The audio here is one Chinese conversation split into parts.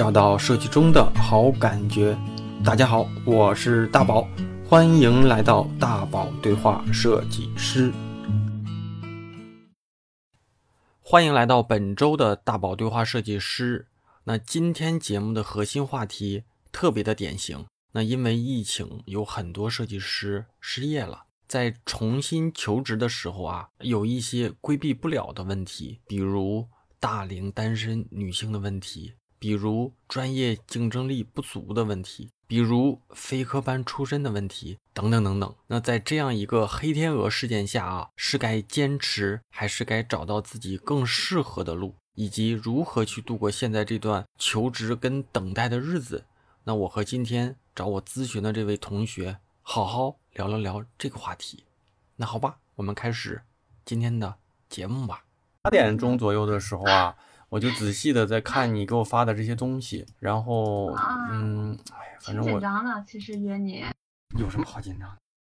找到设计中的好感觉。大家好，我是大宝，欢迎来到大宝对话设计师。欢迎来到本周的大宝对话设计师。那今天节目的核心话题特别的典型。那因为疫情，有很多设计师失业了，在重新求职的时候啊，有一些规避不了的问题，比如大龄单身女性的问题。比如专业竞争力不足的问题，比如非科班出身的问题，等等等等。那在这样一个黑天鹅事件下啊，是该坚持，还是该找到自己更适合的路，以及如何去度过现在这段求职跟等待的日子？那我和今天找我咨询的这位同学，好好聊了聊这个话题。那好吧，我们开始今天的节目吧。八点钟左右的时候啊。我就仔细的在看你给我发的这些东西，然后，嗯，哎呀，反正我紧张了，其实约你有什么好紧张？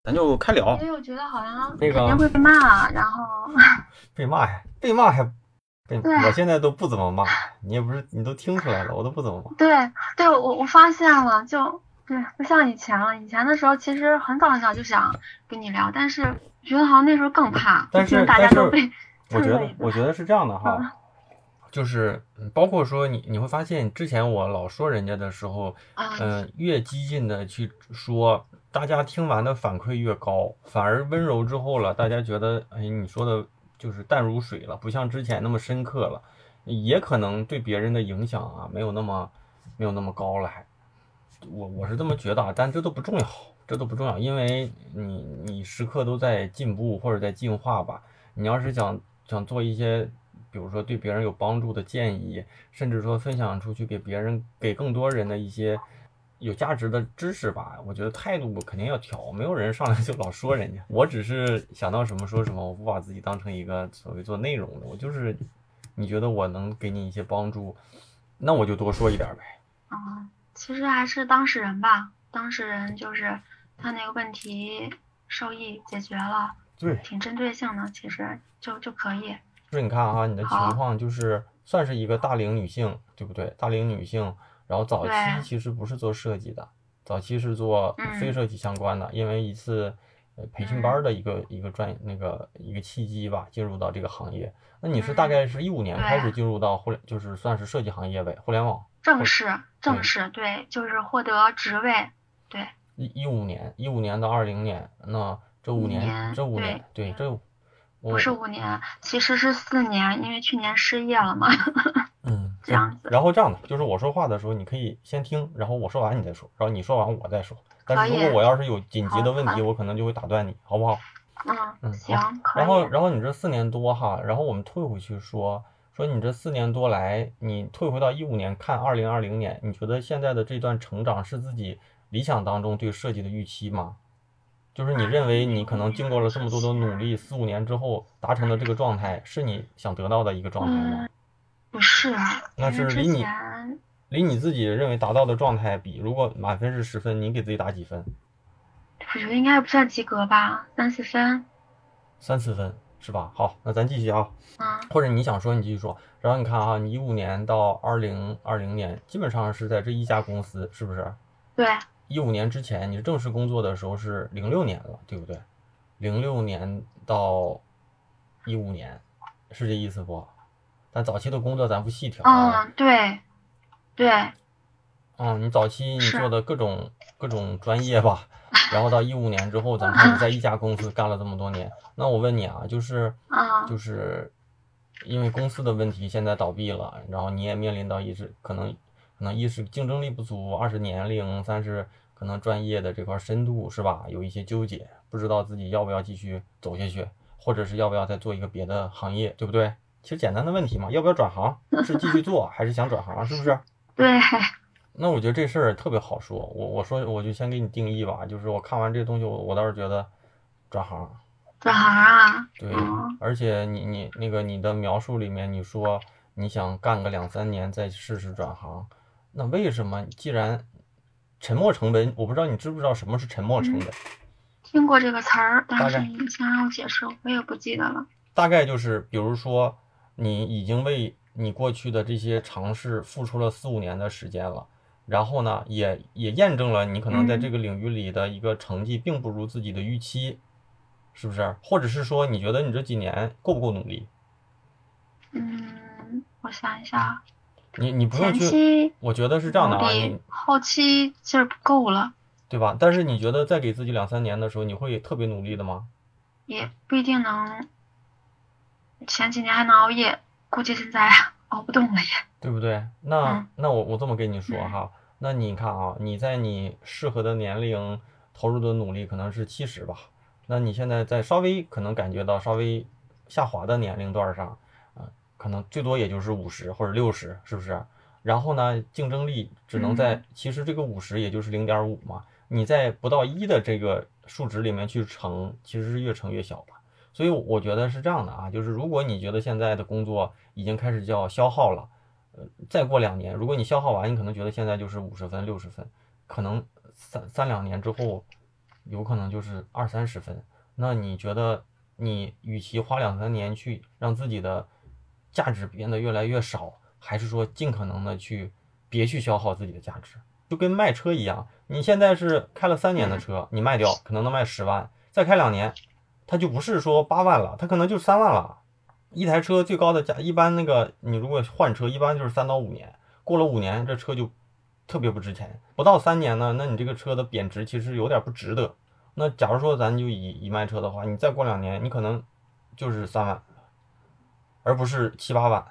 咱就开聊。因为我觉得好像那个肯定会被骂，然后 被骂呀，被骂还被，我现在都不怎么骂，你也不是，你都听出来了，我都不怎么骂。对，对我我发现了，就对，不像以前了。以前的时候其实很早很早就想跟你聊，但是觉得好像那时候更怕，但是大家都被。我觉得我觉得是这样的哈。就是包括说你你会发现，之前我老说人家的时候，嗯，越激进的去说，大家听完的反馈越高，反而温柔之后了，大家觉得，哎，你说的就是淡如水了，不像之前那么深刻了，也可能对别人的影响啊，没有那么没有那么高了，还，我我是这么觉得，但这都不重要，这都不重要，因为你你时刻都在进步或者在进化吧，你要是想想做一些。比如说对别人有帮助的建议，甚至说分享出去给别人、给更多人的一些有价值的知识吧，我觉得态度肯定要调。没有人上来就老说人家，我只是想到什么说什么，我不把自己当成一个所谓做内容的。我就是你觉得我能给你一些帮助，那我就多说一点呗。啊，其实还是当事人吧，当事人就是他那个问题受益解决了，对，挺针对性的，其实就就可以。就是你看哈，你的情况就是算是一个大龄女性，对不对？大龄女性，然后早期其实不是做设计的，早期是做非设计相关的，因为一次培训班的一个一个专那个一个契机吧，进入到这个行业。那你是大概是一五年开始进入到互联，就是算是设计行业呗，互联网正式正式对，就是获得职位对。一一五年，一五年到二零年，那这五年这五年对这。不是五年，其实是四年，因为去年失业了嘛。嗯，这样子。然后这样的，就是我说话的时候，你可以先听，然后我说完你再说，然后你说完我再说。但是如果我要是有紧急的问题，我可能就会打断你，好不好？嗯嗯，行，然后，然后你这四年多哈，然后我们退回去说，说你这四年多来，你退回到一五年看二零二零年，你觉得现在的这段成长是自己理想当中对设计的预期吗？就是你认为你可能经过了这么多的努力，四五年之后达成的这个状态，是你想得到的一个状态吗？不是啊，那是离你离你自己认为达到的状态比，如果满分是十分，你给自己打几分？我觉得应该不算及格吧，三四分。三四分是吧？好，那咱继续啊。嗯。或者你想说，你继续说。然后你看啊，你一五年到二零二零年，基本上是在这一家公司，是不是？对。一五年之前，你正式工作的时候是零六年了，对不对？零六年到一五年，是这意思不？但早期的工作咱不细调啊。嗯，对，对。嗯，你早期你做的各种各种专业吧，然后到一五年之后，咱们在一家公司干了这么多年。那我问你啊，就是 就是因为公司的问题现在倒闭了，然后你也面临到一直可能。可能一是竞争力不足，二是年龄，三是可能专业的这块深度是吧？有一些纠结，不知道自己要不要继续走下去，或者是要不要再做一个别的行业，对不对？其实简单的问题嘛，要不要转行？是继续做还是想转行？是不是？对。那我觉得这事儿特别好说，我我说我就先给你定义吧，就是我看完这东西，我我倒是觉得转行。转行啊？对，而且你你那个你的描述里面你说你想干个两三年再试试转行。那为什么？既然沉没成本，我不知道你知不知道什么是沉没成本？听过这个词儿，但是你先让我解释，我也不记得了。大概就是，比如说你已经为你过去的这些尝试付出了四五年的时间了，然后呢，也也验证了你可能在这个领域里的一个成绩并不如自己的预期，是不是？或者是说你觉得你这几年够不够努力？嗯，我想一下，你你不用去，我觉得是这样的啊，你后期劲儿不够了，对吧？但是你觉得再给自己两三年的时候，你会特别努力的吗？也不一定能。前几年还能熬夜，估计现在 熬不动了也。对不对？那嗯那我我这么跟你说嗯哈，那你看啊，你在你适合的年龄投入的努力可能是七十吧，那你现在在稍微可能感觉到稍微下滑的年龄段上，啊、可能最多也就是五十或者六十，是不是？然后呢，竞争力只能在，嗯其实这个五十也就是零点五嘛，你在不到一的这个数值里面去乘，其实是越乘越小的。所以我觉得是这样的啊，就是如果你觉得现在的工作已经开始叫消耗了，呃，再过两年，如果你消耗完，你可能觉得现在就是五十分、六十分，可能三三两年之后，有可能就是二三十分。那你觉得你与其花两三年去让自己的价值变得越来越少，还是说尽可能的去别去消耗自己的价值？就跟卖车一样，你现在是开了三年的车，你卖掉可能能卖十万，再开两年，它就不是说八万了，它可能就三万了。一台车最高的价，一般那个你如果换车，一般就是三到五年，过了五年这车就特别不值钱，不到三年呢，那你这个车的贬值其实有点不值得。那假如说咱就以以卖车的话，你再过两年，你可能就是三万，而不是七八万。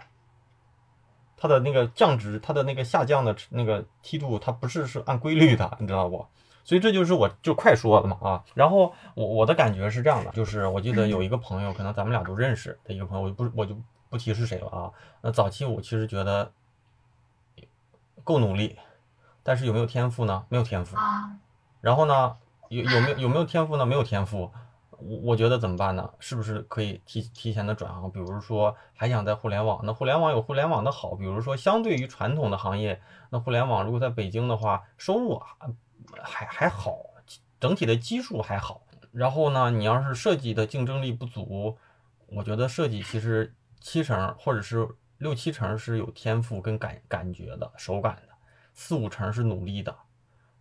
它的那个降值，它的那个下降的那个梯度，它不是是按规律的，你知道不？所以这就是我就快说的嘛啊。然后我我的感觉是这样的，就是我记得有一个朋友，可能咱们俩都认识的一个朋友，我就不我就不提是谁了啊。那早期我其实觉得够努力，但是有没有天赋呢？没有天赋。啊，然后呢，有有没有有没有天赋呢？没有天赋。我我觉得怎么办呢？是不是可以提提前的转行？比如说还想在互联网，那互联网有互联网的好，比如说相对于传统的行业，那互联网如果在北京的话，收入啊还还好，整体的基数还好。然后呢，你要是设计的竞争力不足，我觉得设计其实七成或者是六七成是有天赋跟感感觉的手感的，四五成是努力的。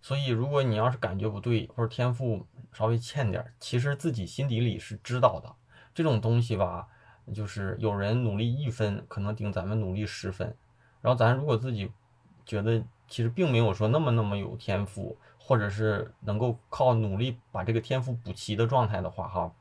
所以，如果你要是感觉不对，或者天赋稍微欠点，其实自己心底里是知道的。这种东西吧，就是有人努力一分，可能顶咱们努力十分。然后咱如果自己觉得其实并没有说那么那么有天赋，或者是能够靠努力把这个天赋补齐的状态的话，哈，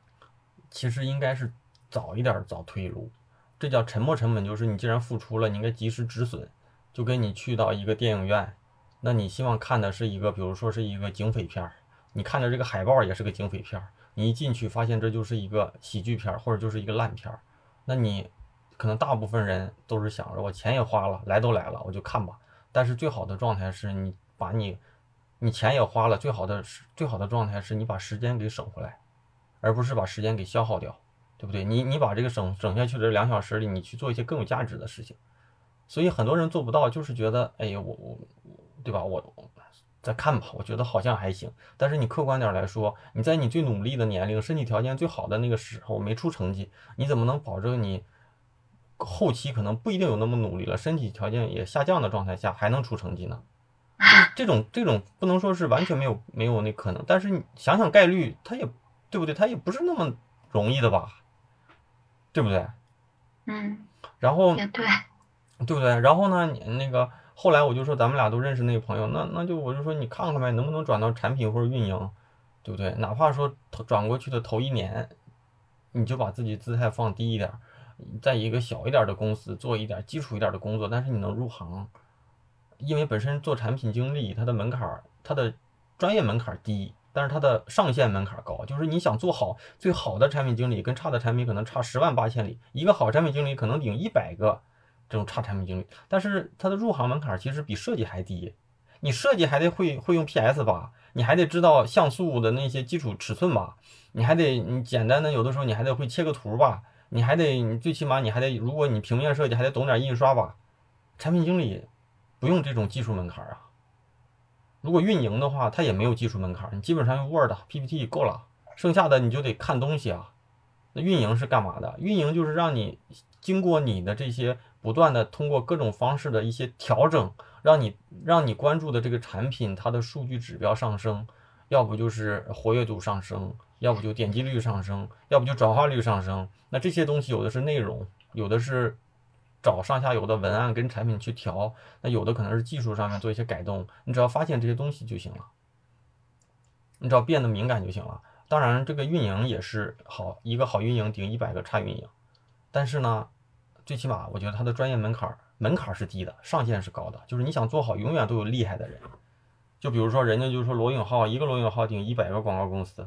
其实应该是早一点早退路。这叫沉没成本，就是你既然付出了，你应该及时止损。就跟你去到一个电影院。那你希望看的是一个，比如说是一个警匪片儿，你看着这个海报也是个警匪片，你一进去发现这就是一个喜剧片，或者就是一个烂片，那你可能大部分人都是想着我钱也花了，来都来了，我就看吧。但是最好的状态是你把你你钱也花了，最好的是最好的状态是你把时间给省回来，而不是把时间给消耗掉，对不对？你你把这个省省下去的这两小时里，你去做一些更有价值的事情。所以很多人做不到，就是觉得，哎呀，我我。对吧？我再看吧，我觉得好像还行。但是你客观点来说，你在你最努力的年龄、身体条件最好的那个时候没出成绩，你怎么能保证你后期可能不一定有那么努力了，身体条件也下降的状态下还能出成绩呢？这种这种不能说是完全没有没有那可能，但是你想想概率，它也对不对？它也不是那么容易的吧？对不对？嗯，然后也对，对不对？然后呢，你那个。后来我就说，咱们俩都认识那个朋友，那那就我就说你看看呗，能不能转到产品或者运营，对不对？哪怕说转过去的头一年，你就把自己姿态放低一点，在一个小一点的公司做一点基础一点的工作，但是你能入行，因为本身做产品经理，它的门槛，它的专业门槛低，但是它的上限门槛高，就是你想做好最好的产品经理，跟差的产品可能差十万八千里，一个好产品经理可能顶一百个。这种差产品经理，但是它的入行门槛其实比设计还低。你设计还得会会用 PS 吧，你还得知道像素的那些基础尺寸吧，你还得你简单的有的时候你还得会切个图吧，你还得你最起码你还得，如果你平面设计还得懂点印刷吧。产品经理不用这种技术门槛啊。如果运营的话，它也没有技术门槛，你基本上用 Word、PPT 够了，剩下的你就得看东西啊。那运营是干嘛的？运营就是让你。经过你的这些不断的通过各种方式的一些调整，让你让你关注的这个产品它的数据指标上升，要不就是活跃度上升，要不就点击率上升，要不就转化率上升。那这些东西有的是内容，有的是找上下游的文案跟产品去调，那有的可能是技术上面做一些改动。你只要发现这些东西就行了，你只要变得敏感就行了。当然，这个运营也是好，一个好运营顶一百个差运营。但是呢，最起码我觉得它的专业门槛门槛是低的，上限是高的。就是你想做好，永远都有厉害的人。就比如说，人家就是说罗永浩一个罗永浩顶一百个广告公司，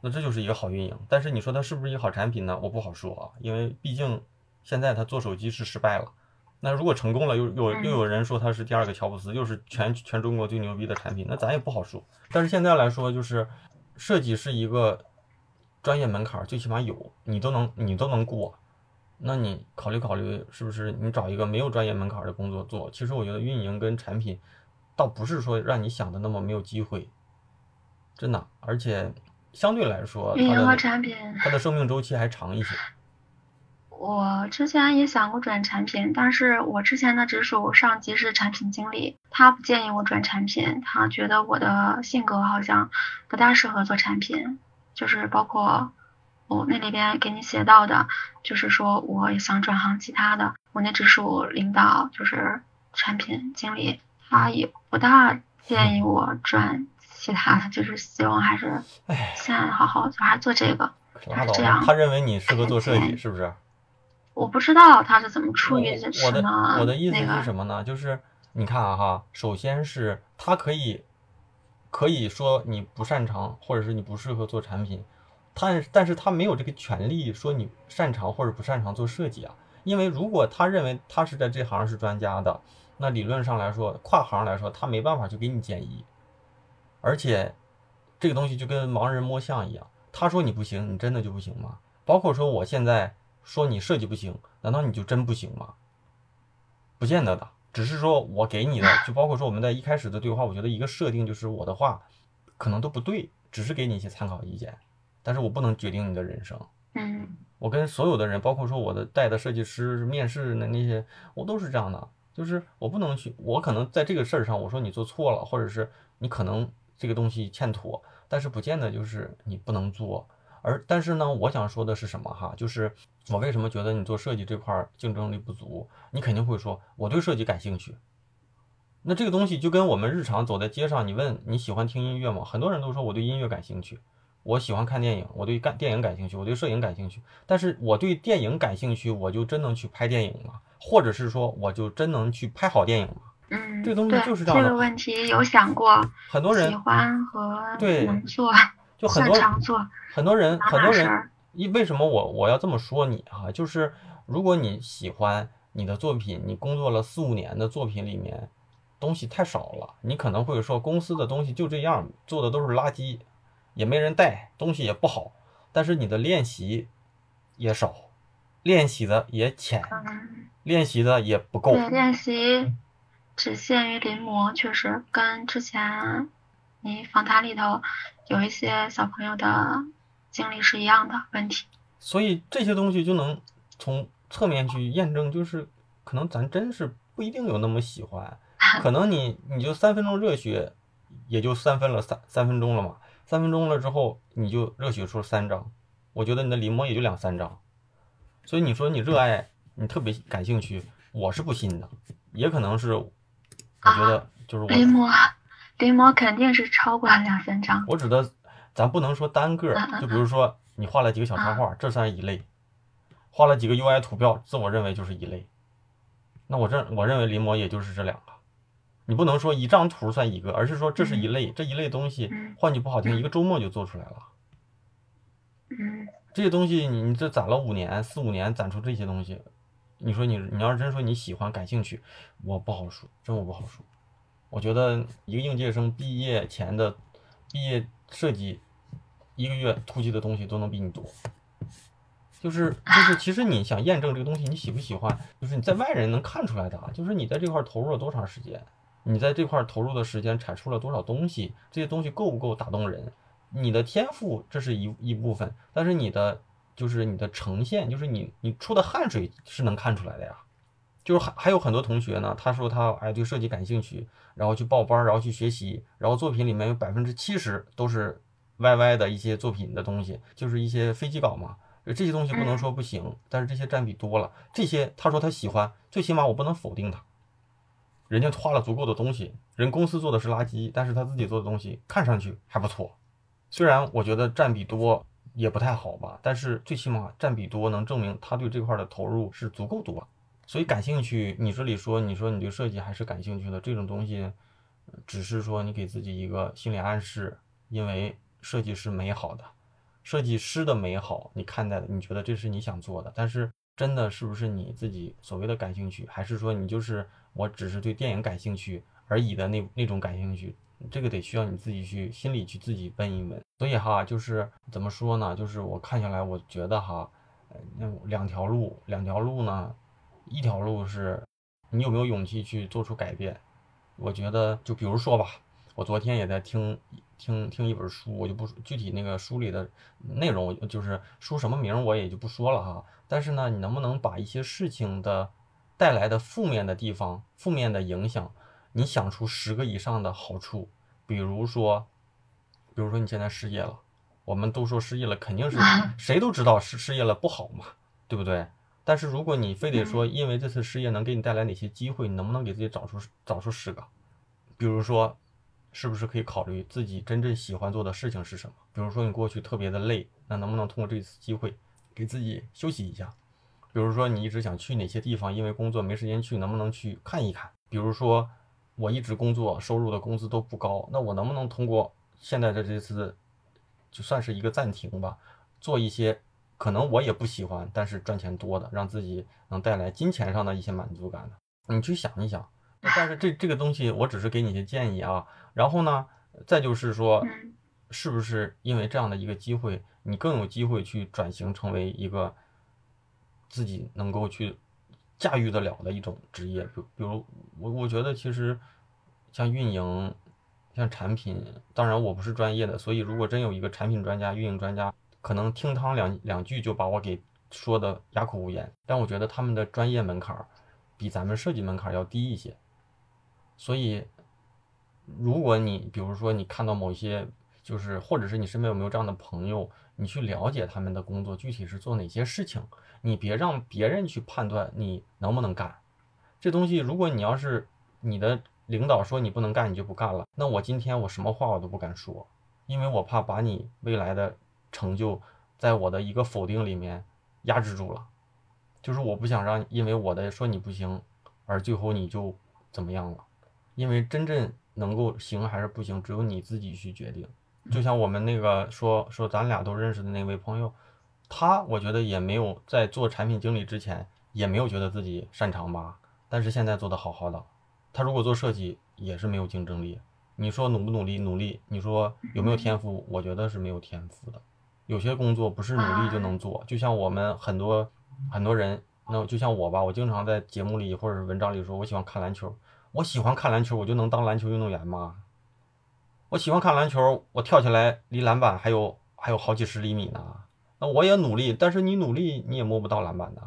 那这就是一个好运营。但是你说它是不是一个好产品呢？我不好说啊，因为毕竟现在他做手机是失败了。那如果成功了，又又又有人说他是第二个乔布斯，又是全全中国最牛逼的产品，那咱也不好说。但是现在来说，就是。设计是一个专业门槛，最起码有你都能你都能过，那你考虑考虑是不是你找一个没有专业门槛的工作做？其实我觉得运营跟产品倒不是说让你想的那么没有机会，真的，而且相对来说，运营和产品它的生命周期还长一些。我之前也想过转产品，但是我之前的直属上级是产品经理，他不建议我转产品，他觉得我的性格好像不大适合做产品，就是包括我那里边给你写到的，就是说我也想转行其他的，我那直属领导就是产品经理，他也不大建议我转其他的，就是希望还是现在好好就还做这个，是这样。他认为你适合做设计，是不是？我不知道他是怎么处理的。我的我的意思是什么呢？就是你看啊哈，首先是他可以可以说你不擅长，或者是你不适合做产品，他但是他没有这个权利说你擅长或者不擅长做设计啊。因为如果他认为他是在这行是专家的，那理论上来说，跨行来说，他没办法去给你建议。而且这个东西就跟盲人摸象一样，他说你不行，你真的就不行吗？包括说我现在。说你设计不行，难道你就真不行吗？不见得的，只是说我给你的，就包括说我们在一开始的对话，我觉得一个设定就是我的话可能都不对，只是给你一些参考意见，但是我不能决定你的人生。嗯，我跟所有的人，包括说我的带的设计师面试的那些，我都是这样的，就是我不能去，我可能在这个事儿上，我说你做错了，或者是你可能这个东西欠妥，但是不见得就是你不能做。而但是呢，我想说的是什么哈？就是我为什么觉得你做设计这块竞争力不足？你肯定会说我对设计感兴趣。那这个东西就跟我们日常走在街上，你问你喜欢听音乐吗？很多人都说我对音乐感兴趣。我喜欢看电影，我对干电影感兴趣，我对摄影感兴趣。但是我对电影感兴趣，我就真能去拍电影吗？或者是说我就真能去拍好电影吗？嗯，这个东西就是这样的。这个问题有想过，很多人喜欢和对能做。就很多很多人很多人，一为什么我我要这么说你哈？就是如果你喜欢你的作品，你工作了四五年的作品里面东西太少了，你可能会说公司的东西就这样，做的都是垃圾，也没人带，东西也不好，但是你的练习也少，练习的也浅，练习的也不够。对，练习只限于临摹，确实跟之前你访谈里头。有一些小朋友的经历是一样的问题，所以这些东西就能从侧面去验证，就是可能咱真是不一定有那么喜欢，可能你你就三分钟热血，也就三分了三三分钟了嘛，三分钟了之后你就热血出了三张，我觉得你的临摹也就两三张，所以你说你热爱你特别感兴趣，我是不信的，也可能是我觉得就是我临摹。临摹肯定是超过两三张。我指的，咱不能说单个，就比如说你画了几个小插画，这算是一类；画了几个 UI 图标，自我认为就是一类。那我认我认为临摹也就是这两个。你不能说一张图算一个，而是说这是一类，这一类东西，换句不好听，一个周末就做出来了。嗯。这些东西你你这攒了五年四五年攒出这些东西，你说你你要是真说你喜欢感兴趣，我不好说，真我不好说。我觉得一个应届生毕业前的毕业设计，一个月突击的东西都能比你多。就是就是，其实你想验证这个东西你喜不喜欢，就是你在外人能看出来的啊。就是你在这块投入了多长时间，你在这块投入的时间产出了多少东西，这些东西够不够打动人？你的天赋这是一一部分，但是你的就是你的呈现，就是你你出的汗水是能看出来的呀。就是还还有很多同学呢，他说他哎对设计感兴趣，然后去报班，然后去学习，然后作品里面有百分之七十都是 YY 的一些作品的东西，就是一些飞机稿嘛。这些东西不能说不行，但是这些占比多了。这些他说他喜欢，最起码我不能否定他。人家花了足够的东西，人公司做的是垃圾，但是他自己做的东西看上去还不错。虽然我觉得占比多也不太好吧，但是最起码占比多能证明他对这块的投入是足够多。所以感兴趣，你这里说你说你对设计还是感兴趣的这种东西，只是说你给自己一个心理暗示，因为设计是美好的，设计师的美好你看待的，你觉得这是你想做的，但是真的是不是你自己所谓的感兴趣，还是说你就是我只是对电影感兴趣而已的那那种感兴趣，这个得需要你自己去心里去自己问一问。所以哈，就是怎么说呢？就是我看下来，我觉得哈，那两条路，两条路呢。一条路是，你有没有勇气去做出改变？我觉得，就比如说吧，我昨天也在听听听一本书，我就不具体那个书里的内容，就是书什么名我也就不说了哈。但是呢，你能不能把一些事情的带来的负面的地方、负面的影响，你想出十个以上的好处？比如说，比如说你现在失业了，我们都说失业了，肯定是谁都知道失失业了不好嘛，对不对？但是如果你非得说，因为这次失业能给你带来哪些机会，你能不能给自己找出找出十个？比如说，是不是可以考虑自己真正喜欢做的事情是什么？比如说你过去特别的累，那能不能通过这次机会给自己休息一下？比如说你一直想去哪些地方，因为工作没时间去，能不能去看一看？比如说我一直工作，收入的工资都不高，那我能不能通过现在的这次，就算是一个暂停吧，做一些。可能我也不喜欢，但是赚钱多的，让自己能带来金钱上的一些满足感的，你去想一想。但是这这个东西，我只是给你一些建议啊。然后呢，再就是说，是不是因为这样的一个机会，你更有机会去转型成为一个自己能够去驾驭得了的一种职业？比比如我，我觉得其实像运营、像产品，当然我不是专业的，所以如果真有一个产品专家、运营专家。可能听他两两句就把我给说的哑口无言，但我觉得他们的专业门槛比咱们设计门槛要低一些。所以，如果你比如说你看到某些，就是或者是你身边有没有这样的朋友，你去了解他们的工作具体是做哪些事情，你别让别人去判断你能不能干。这东西，如果你要是你的领导说你不能干，你就不干了，那我今天我什么话我都不敢说，因为我怕把你未来的。成就在我的一个否定里面压制住了，就是我不想让因为我的说你不行，而最后你就怎么样了？因为真正能够行还是不行，只有你自己去决定。就像我们那个说说咱俩都认识的那位朋友，他我觉得也没有在做产品经理之前也没有觉得自己擅长吧，但是现在做的好好的。他如果做设计也是没有竞争力。你说努不努力？努力。你说有没有天赋？我觉得是没有天赋的。有些工作不是努力就能做，就像我们很多很多人，那就像我吧，我经常在节目里或者是文章里说，我喜欢看篮球，我喜欢看篮球，我就能当篮球运动员吗？我喜欢看篮球，我跳起来离篮板还有还有好几十厘米呢，那我也努力，但是你努力你也摸不到篮板的。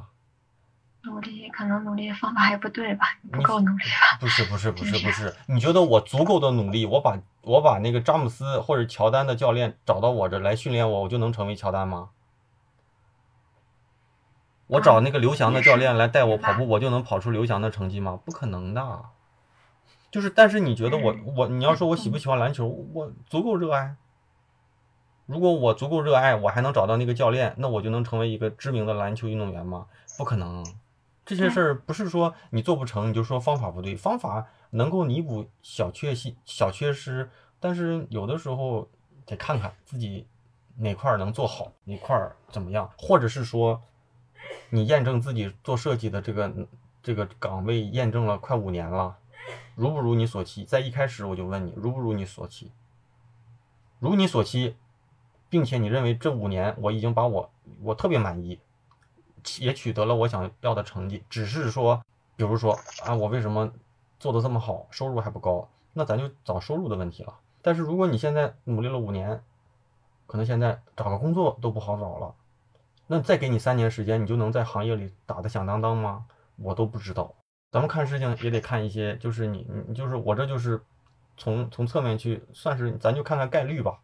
努力可能努力方法还不对吧？不够努力吧？不是不是不是不是，你觉得我足够的努力，我把我把那个詹姆斯或者乔丹的教练找到我这来训练我，我就能成为乔丹吗？我找那个刘翔的教练来带我跑步，我就能跑出刘翔的成绩吗？不可能的。就是，但是你觉得我我你要说我喜不喜欢篮球，我足够热爱。如果我足够热爱，我还能找到那个教练，那我就能成为一个知名的篮球运动员吗？不可能。这些事儿不是说你做不成，你就说方法不对，方法能够弥补小缺陷、小缺失，但是有的时候得看看自己哪块能做好，哪块怎么样，或者是说你验证自己做设计的这个这个岗位验证了快五年了，如不如你所期？在一开始我就问你，如不如你所期？如你所期，并且你认为这五年我已经把我我特别满意。也取得了我想要的成绩，只是说，比如说啊，我为什么做的这么好，收入还不高？那咱就找收入的问题了。但是如果你现在努力了五年，可能现在找个工作都不好找了，那再给你三年时间，你就能在行业里打得响当当吗？我都不知道。咱们看事情也得看一些，就是你你就是我这就是从从侧面去算是，咱就看看概率吧。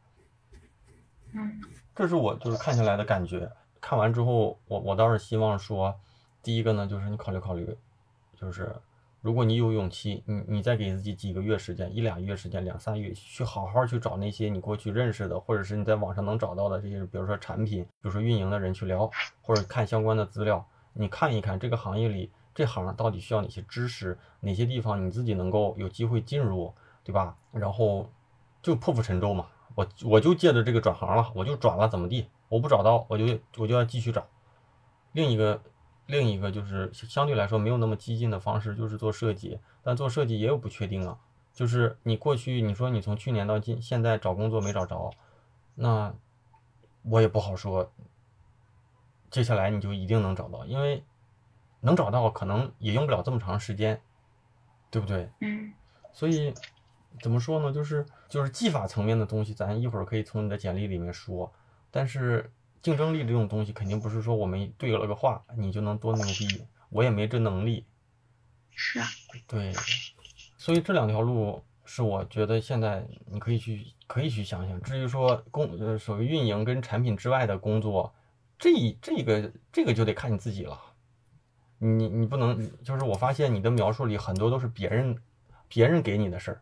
嗯这是我就是看下来的感觉。看完之后，我我倒是希望说，第一个呢，就是你考虑考虑，就是如果你有勇气，你你再给自己几个月时间，一俩月时间，两三月，去好好去找那些你过去认识的，或者是你在网上能找到的这些，比如说产品，比如说运营的人去聊，或者看相关的资料，你看一看这个行业里这行到底需要哪些知识，哪些地方你自己能够有机会进入，对吧？然后就破釜沉舟嘛。我我就借着这个转行了，我就转了，怎么地？我不找到，我就我就要继续找。另一个另一个就是相对来说没有那么激进的方式，就是做设计，但做设计也有不确定啊。就是你过去你说你从去年到今现在找工作没找着，那我也不好说。接下来你就一定能找到，因为能找到可能也用不了这么长时间，对不对？嗯所以怎么说呢？就是就是技法层面的东西，咱一会儿可以从你的简历里面说。但是竞争力这种东西，肯定不是说我们对了个话，你就能多牛逼。我也没这能力。是啊，对，所以这两条路是我觉得现在你可以去可以去想想。至于说工呃所谓运营跟产品之外的工作，这这个这个就得看你自己了。你你不能就是我发现你的描述里很多都是别人别人给你的事儿，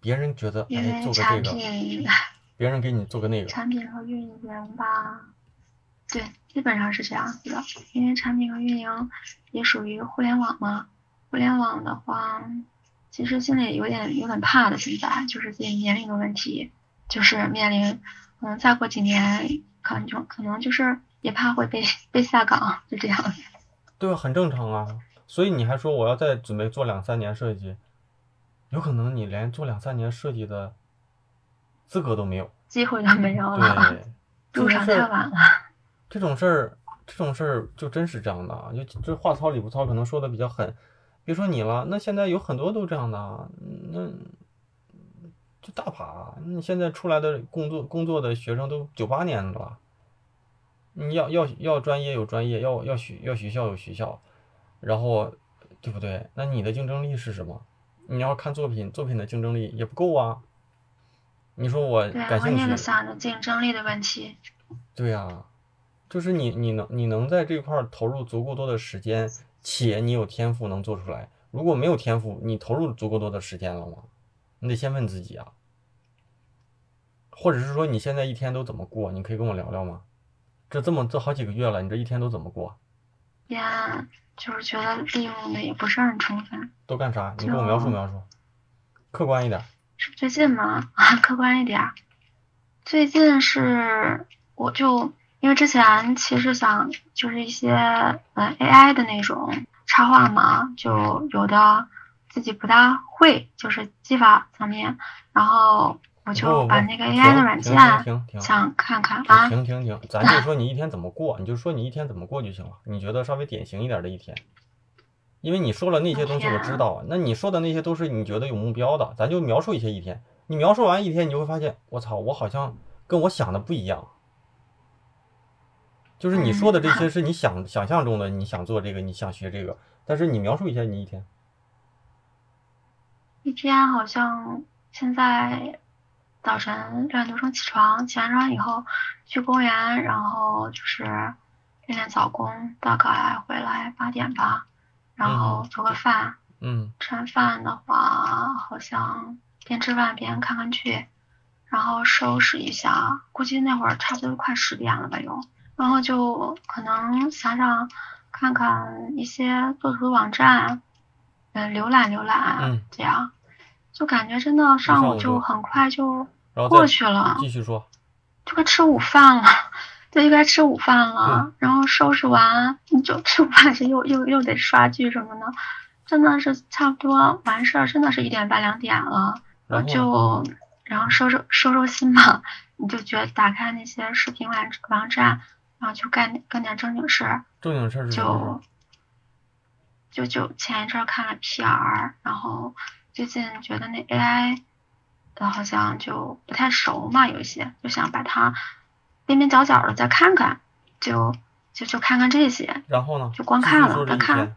别人觉得哎做个这个，别人给你做个那个，产品和运营吧，对，基本上是这样子的。因为产品和运营也属于互联网嘛，互联网的话，其实心里有点有点怕的，现在就是自己年龄的问题，就是面临，嗯，再过几年可能就可能就是也怕会被被下岗，就这样子。对啊，很正常啊。所以你还说我要再准备做两三年设计，有可能你连做两三年设计的资格都没有。机会都没有了，对，这路上种事儿，太晚了。这种事儿，这种事儿就真是这样的啊。就这话糙理不糙，可能说的比较狠。别说你了，那现在有很多都这样的啊，那就大把啊。你现在出来的工作工作的学生都九八年的了，你要要要专业有专业，要要学要学校有学校，然后对不对？那你的竞争力是什么？你要看作品，作品的竞争力也不够啊。你说我对，感兴趣我也是，想着竞争力的问题。对呀、就是你你能你能在这块儿投入足够多的时间，且你有天赋能做出来。如果没有天赋，你投入足够多的时间了吗？你得先问自己啊。或者是说你现在一天都怎么过？你可以跟我聊聊吗？这这么这好几个月了，你这一天都怎么过？呀，就是觉得利用的也不是很充分。都干啥？你给我描述描述，客观一点。是最近吗？啊，客观一点儿，最近是我就因为之前其实想就是一些呃 AI 的那种插画嘛，就有的自己不大会，就是技法层面，然后我就把那个停 AI 的软件停停停想看看啊，停停停，咱就说你一天怎么过，你就说你一天怎么过就行了。你觉得稍微典型一点的一天，因为你说了那些东西我知道啊，那你说的那些都是你觉得有目标的，咱就描述一些一天。你描述完一天，你就会发现，我操，我好像跟我想的不一样。就是你说的这些是你想想象中的，你想做这个，你想学这个，但是你描述一下你一天。一天好像现在早晨六点多钟起床，起完床以后去公园，然后就是练练早功，大概回来八点吧，然后做个饭。嗯。吃完饭的话，好像边吃饭边看看剧，然后收拾一下，估计那会儿差不多快十点了吧又，然后就可能想想看看一些做图网站，嗯，浏览浏览，嗯。这样，就感觉真的上午就很快就然后过去了，继续说。就该吃午饭了。对，就该吃午饭了，然后收拾完，你就吃午饭时又又又得刷剧什么的，真的是差不多完事儿，真的是一点半两点了，然后就然后收收收收心嘛，你就觉得打开那些视频网网站，然后就干干点正经事儿，正经事儿是？就就就前一阵看了 PR，然后最近觉得那 AI 的好像就不太熟嘛，有一些就想把它边边角角的再看看，就就就看看这些，然后呢？就光看了继续说这但看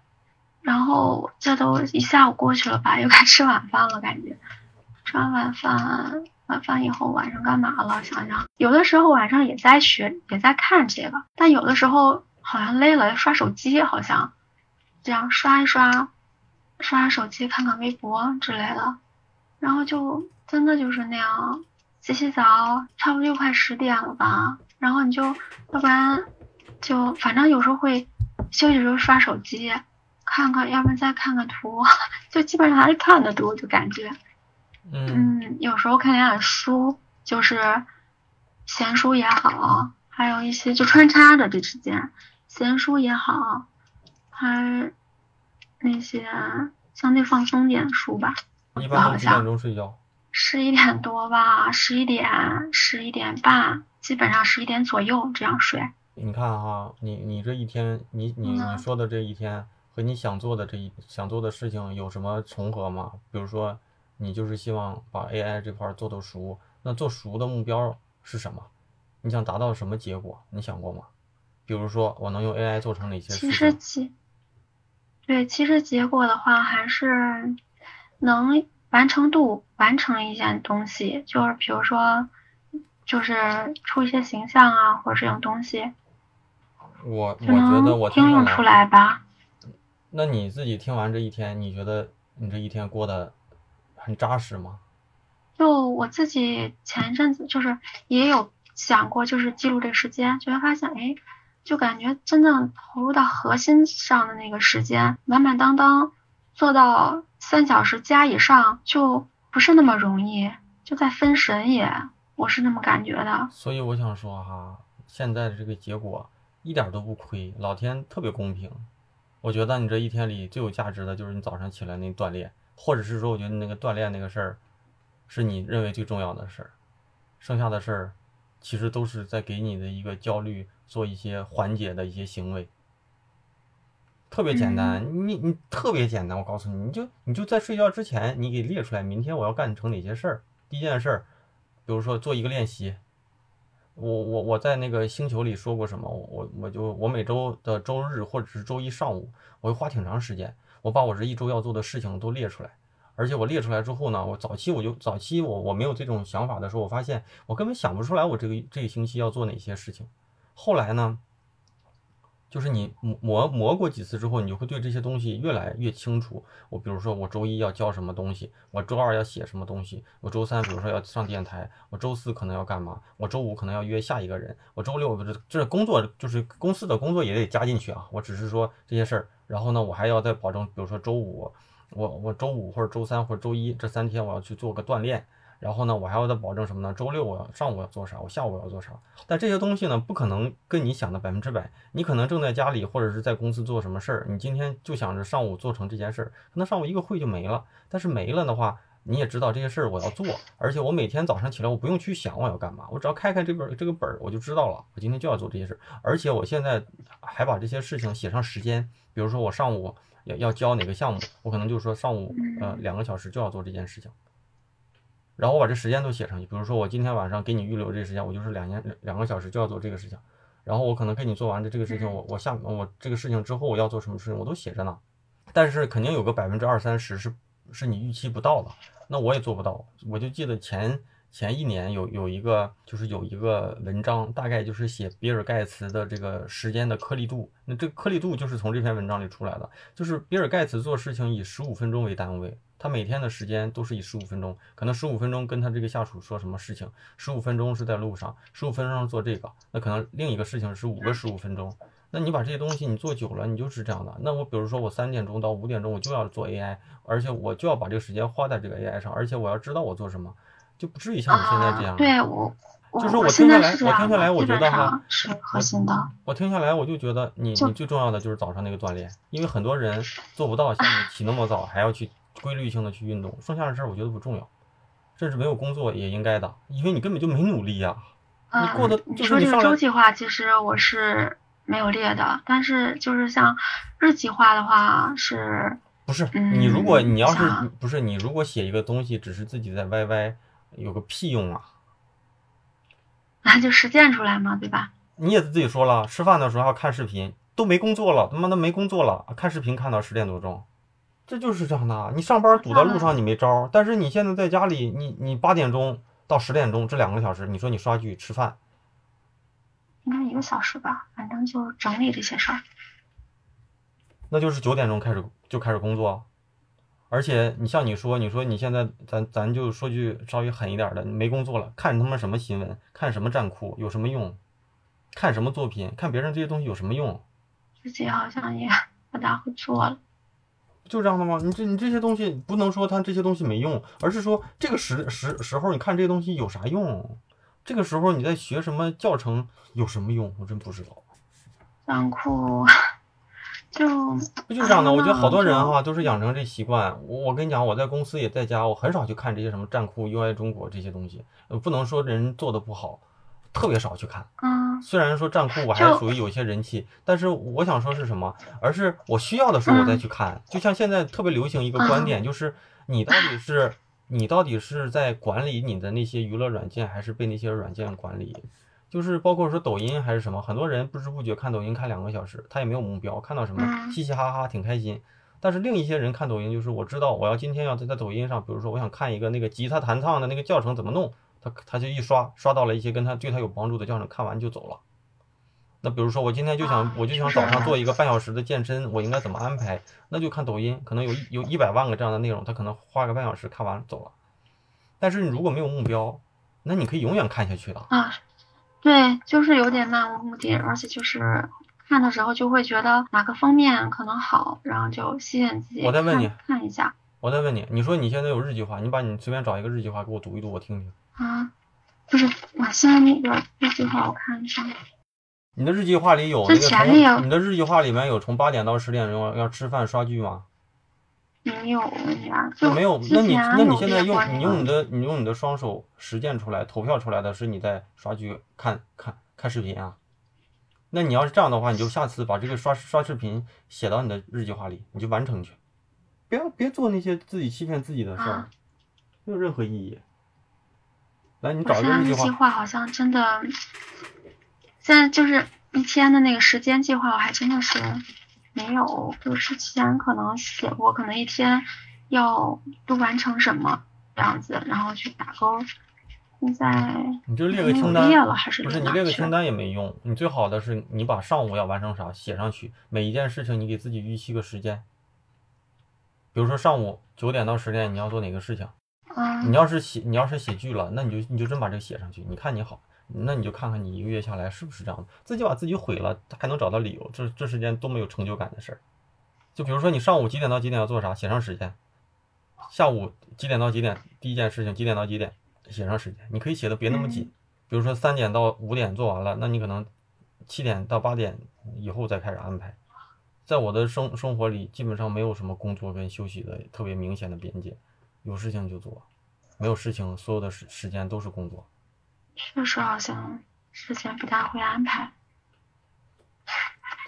然后这都一下午过去了吧，又该吃晚饭了，感觉吃完晚饭，晚饭以后晚上干嘛了？想想，有的时候晚上也在学，也在看这个，但有的时候好像累了，刷手机，好像这样刷一刷，刷刷手机，看看微博之类的，然后就真的就是那样，洗洗澡，差不多就快十点了吧，然后你就要不然就反正有时候会休息的时候刷手机。看看，要不然再看看图，就基本上还是看的多，就感觉，嗯嗯，有时候看点点书，就是闲书也好，还有一些就穿插着这之间，闲书也好，还那些相对放松点的书吧。一般都几点钟睡觉？十一点多吧，十一点、十一点半，基本上十一点左右这样睡。你看哈，你你这一天，你你嗯你说的这一天和你想做的这一想做的事情有什么重合吗？比如说，你就是希望把 AI 这块儿做到熟，那做熟的目标是什么？你想达到什么结果？你想过吗？比如说，我能用 AI 做成哪些其事情？实结，对，其实结果的话还是能完成度完成一件东西，就是比如说，就是出一些形象啊，或者这种东西，我我觉得我听用出来吧。那你自己听完这一天，你觉得你这一天过得很扎实吗？就我自己前一阵子就是也有想过，就是记录这个时间，就会发现，哎，就感觉真正投入到核心上的那个时间，满满当当做到三小时加以上，就不是那么容易，就在分神也，我是那么感觉的。所以我想说哈，现在的这个结果一点都不亏，老天特别公平。我觉得你这一天里最有价值的就是你早上起来那锻炼，或者是说，我觉得那个锻炼那个事儿，是你认为最重要的事儿，剩下的事儿其实都是在给你的一个焦虑做一些缓解的一些行为。特别简单，你你特别简单，我告诉你，你就你就在睡觉之前，你给列出来，明天我要干成哪些事儿。第一件事儿，比如说做一个练习，我我我在那个星球里说过什么？我我我就我每周的周日或者是周一上午，我会花挺长时间，我把我这一周要做的事情都列出来。而且我列出来之后呢，我早期我就早期我我没有这种想法的时候，我发现我根本想不出来我这个这个星期要做哪些事情。后来呢，就是你磨磨过几次之后，你就会对这些东西越来越清楚。我比如说，我周一要教什么东西，我周二要写什么东西，我周三比如说要上电台，我周四可能要干嘛，我周五可能要约下一个人，我周六这这工作就是公司的工作也得加进去啊。我只是说这些事儿，然后呢，我还要再保证，比如说周五，我我周五或者周三或者周一这三天我要去做个锻炼。然后呢，我还要再保证什么呢？周六我要上午要做啥，我下午要做啥。但这些东西呢，不可能跟你想的百分之百。你可能正在家里或者是在公司做什么事儿，你今天就想着上午做成这件事儿，可能上午一个会就没了。但是没了的话，你也知道这些事儿我要做，而且我每天早上起来我不用去想我要干嘛，我只要开开这本这个本儿，我就知道了，我今天就要做这些事儿。而且我现在还把这些事情写上时间，比如说我上午要要教哪个项目，我可能就是说上午呃两个小时就要做这件事情。然后我把这时间都写上去，比如说我今天晚上给你预留这时间，我就是两年两个小时就要做这个事情，然后我可能给你做完的这个事情，我我下我这个事情之后我要做什么事情我都写着呢，但是肯定有个百分之二三十是是你预期不到的，那我也做不到。我就记得前前一年有有一个就是有一个文章，大概就是写比尔盖茨的这个时间的颗粒度，那这个颗粒度就是从这篇文章里出来的，就是比尔盖茨做事情以十五分钟为单位。他每天的时间都是以十五分钟，可能十五分钟跟他这个下属说什么事情，十五分钟是在路上，十五分钟做这个，那可能另一个事情是五个十五分钟。那你把这些东西你做久了，你就是这样的。那我比如说我三点钟到五点钟我就要做 AI，而且我就要把这个时间花在这个 AI 上，而且我要知道我做什么，就不至于像你现在这样。啊、对我，就是我听下来，我听下来，我觉得哈是核心的。我听下来，我就觉得你你最重要的就是早上那个锻炼，因为很多人做不到像你起那么早还要去。规律性的去运动，剩下的事儿我觉得不重要，甚至没有工作也应该的，因为你根本就没努力呀、啊。你过的你就是你说这个周计划，其实我是没有列的，但是就是像日计划的话是。不是嗯、你如果你要是不是你如果写一个东西只是自己在 YY，有个屁用啊！那就实践出来嘛，对吧？你也自己说了，吃饭的时候要看视频，都没工作了，他妈的没工作了，看视频看到十点多钟，这就是这样的。你上班堵在路上你没招儿，但是你现在在家里，你你八点钟到十点钟这两个小时，你说你刷剧吃饭，应该一个小时吧，反正就整理这些事儿。那就是九点钟开始就开始工作，而且你像你说，你说你现在咱咱就说句稍微狠一点的，你没工作了，看他妈什么新闻，看什么战库有什么用？看什么作品，看别人这些东西有什么用？自己好像也 不大会做了。就这样的吗？你这你这些东西不能说它这些东西没用，而是说这个时时时候你看这些东西有啥用？这个时候你在学什么教程有什么用？我真不知道。残酷就不就这样的？哎我觉得好多人那哈都是养成这习惯。我我跟你讲，我在公司也在家，我很少去看这些什么战酷、UI 中国这些东西。呃，不能说人做的不好，特别少去看。嗯虽然说站酷我还是属于有一些人气，但是我想说是什么，而是我需要的时候我再去看。就像现在特别流行一个观点，就是你到底是你到底是在管理你的那些娱乐软件，还是被那些软件管理？就是包括说抖音还是什么，很多人不知不觉看抖音看两个小时，他也没有目标，看到什么嗯嘻嘻哈哈挺开心。但是另一些人看抖音，就是我知道我要今天要在在抖音上，比如说我想看一个那个吉他弹唱的那个教程怎么弄，他他就一刷刷到了一些跟他对他有帮助的教程，看完就走了。那比如说我今天就想啊我就想早上做一个半小时的健身，我应该怎么安排？那就看抖音，可能有一有一百万个这样的内容，他可能花个半小时看完走了。但是你如果没有目标，那你可以永远看下去的。啊，对，就是有点漫无目的，而且就是看的时候就会觉得哪个方面可能好，然后就吸引自己我再问你看看一下我再问你，你说你现在有日计划，你把你随便找一个日计划给我读一读，我听听。啊，不是，我现在那个这句话我看一下，你的日计划里有那个前那个从你的日计划里面有从八点到十点钟要吃饭刷剧吗？没有呀，就没有，那你那你现在用你用你的你用你的双手实践出来投票出来的是你在刷剧看看看视频啊？那你要是这样的话，你就下次把这个刷刷视频写到你的日计划里，你就完成去，别别做那些自己欺骗自己的事儿啊，没有任何意义。来，你我找一现在计个计划，好像真的，现在就是一天的那个时间计划，我还真的是没有。就之前可能写过，可能一天要都完成什么这样子，然后去打勾。现在你就列个清单列了，还是不是你列个清单也没用，你最好的是你把上午要完成啥写上去，每一件事情你给自己预期个时间。比如说上午九点到十点你要做哪个事情，嗯你要是写你要是写剧了，那你就你就真把这个写上去，你看你好，那你就看看你一个月下来是不是这样的，自己把自己毁了还能找到理由，这这是件多么有成就感的事儿。就比如说你上午几点到几点要做啥，写上时间；下午几点到几点第一件事情几点到几点写上时间，你可以写的别那么紧。比如说三点到五点做完了，那你可能七点到八点以后再开始安排。在我的生生活里，基本上没有什么工作跟休息的特别明显的边界，有事情就做，没有事情，所有的时时间都是工作。确实好像之前不大会安排。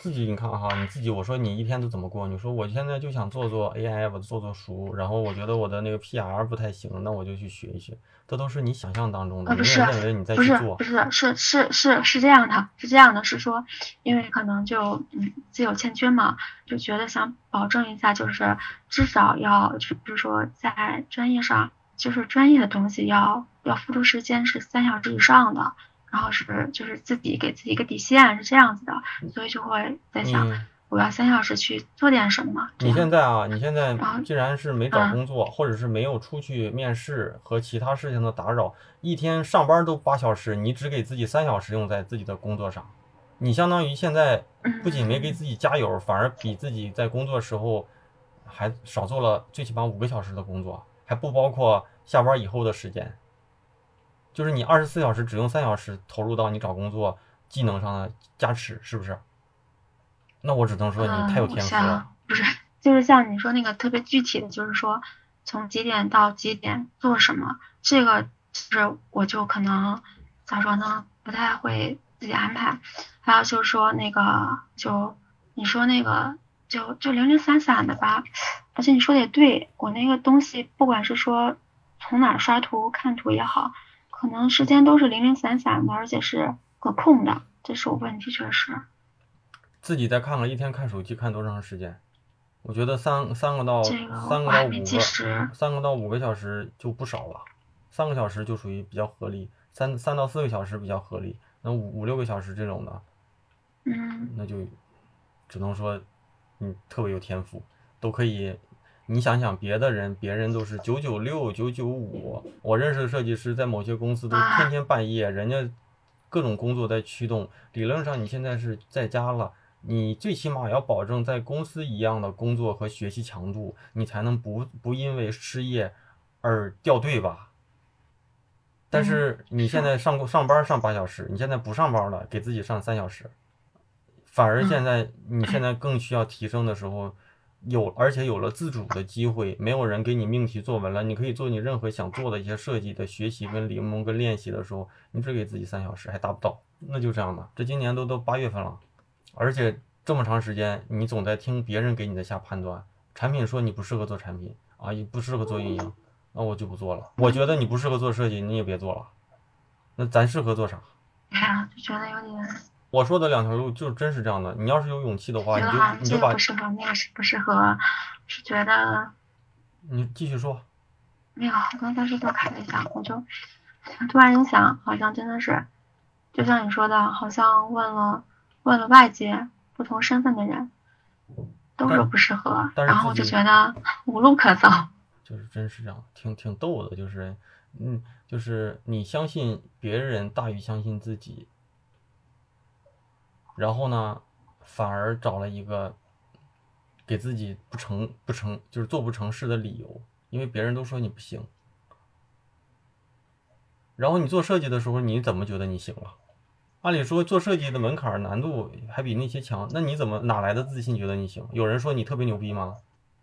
自己你看哈，你自己我说你一天都怎么过？你说我现在就想做做 AI，我做做书，然后我觉得我的那个 PR 不太行，那我就去学一学。这都是你想象当中的，你没是认为你在去做不。是是是是是这样的，是这样的，是说，因为可能就嗯自有欠缺嘛，就觉得想保证一下，就是至少要就比如说在专业上，就是专业的东西要要付出时间是三小时以上的，然后是就是自己给自己一个底线是这样子的，所以就会在想你我要三小时去做点什么。你现在啊，你现在既然是没找嗯工作，或者是没有出去面试和其他事情的打扰，一天上班都八小时，你只给自己三小时用在自己的工作上，你相当于现在不仅没给自己加油，反而比自己在工作时候还少做了最起码五个小时的工作，还不包括下班以后的时间。就是你二十四小时只用三小时投入到你找工作技能上的加持，是不是？那我只能说你太有天赋了。不是，就是像你说那个特别具体的，就是说从几点到几点做什么，这个是我就可能咋说呢，不太会自己安排。还有就是说那个，就你说那个，就就零零散散的吧。而且你说的也对，我那个东西，不管是说从哪刷图看图也好，可能时间都是零零散散的，而且是可控的。这是我问题，确实。自己再看看，一天看手机看多长时间？我觉得三三个到三个到五个计时。三个到五个小时就不少了，三个小时就属于比较合理，三三到四个小时比较合理，那五五六个小时这种的，嗯那就只能说你特别有天赋，都可以。你想想别的人，别人都是九九六、九九五，我认识的设计师在某些公司都啊天天半夜，人家各种工作在驱动。理论上你现在是在家了，你最起码要保证在公司一样的工作和学习强度，你才能不不因为失业而掉队吧。但嗯是你现在上过上班上八小时，你现在不上班了，给自己上三小时，反而现在你现在更需要提升的时候，有而且有了自主的机会，没有人给你命题作文了，你可以做你任何想做的一些设计的学习跟临摹跟练习的时候，你只给自己三小时还达不到，那就这样吧。这今年都都八月份了，而且这么长时间，你总在听别人给你的下判断，产品说你不适合做产品啊，也不适合做运营，那我就不做了。我觉得你不适合做设计，你也别做了。那咱适合做啥？哎呀，就觉得有点，我说的两条路就真是这样的。你要是有勇气的话，觉你就你就把个不适合，那个是不适合，是觉得你继续说。没有，我刚才是多看了一下，我就突然一想，好像真的是，就像你说的，好像问了问了外界不同身份的人，都说不适合，然后我就觉得无路可走。就是真是这样，挺挺逗的，就是，嗯，就是你相信别人大于相信自己，然后呢，反而找了一个给自己不成不成就是做不成事的理由，因为别人都说你不行，然后你做设计的时候，你怎么觉得你行了？按理说做设计的门槛难度还比那些强，那你怎么哪来的自信觉得你行？有人说你特别牛逼吗？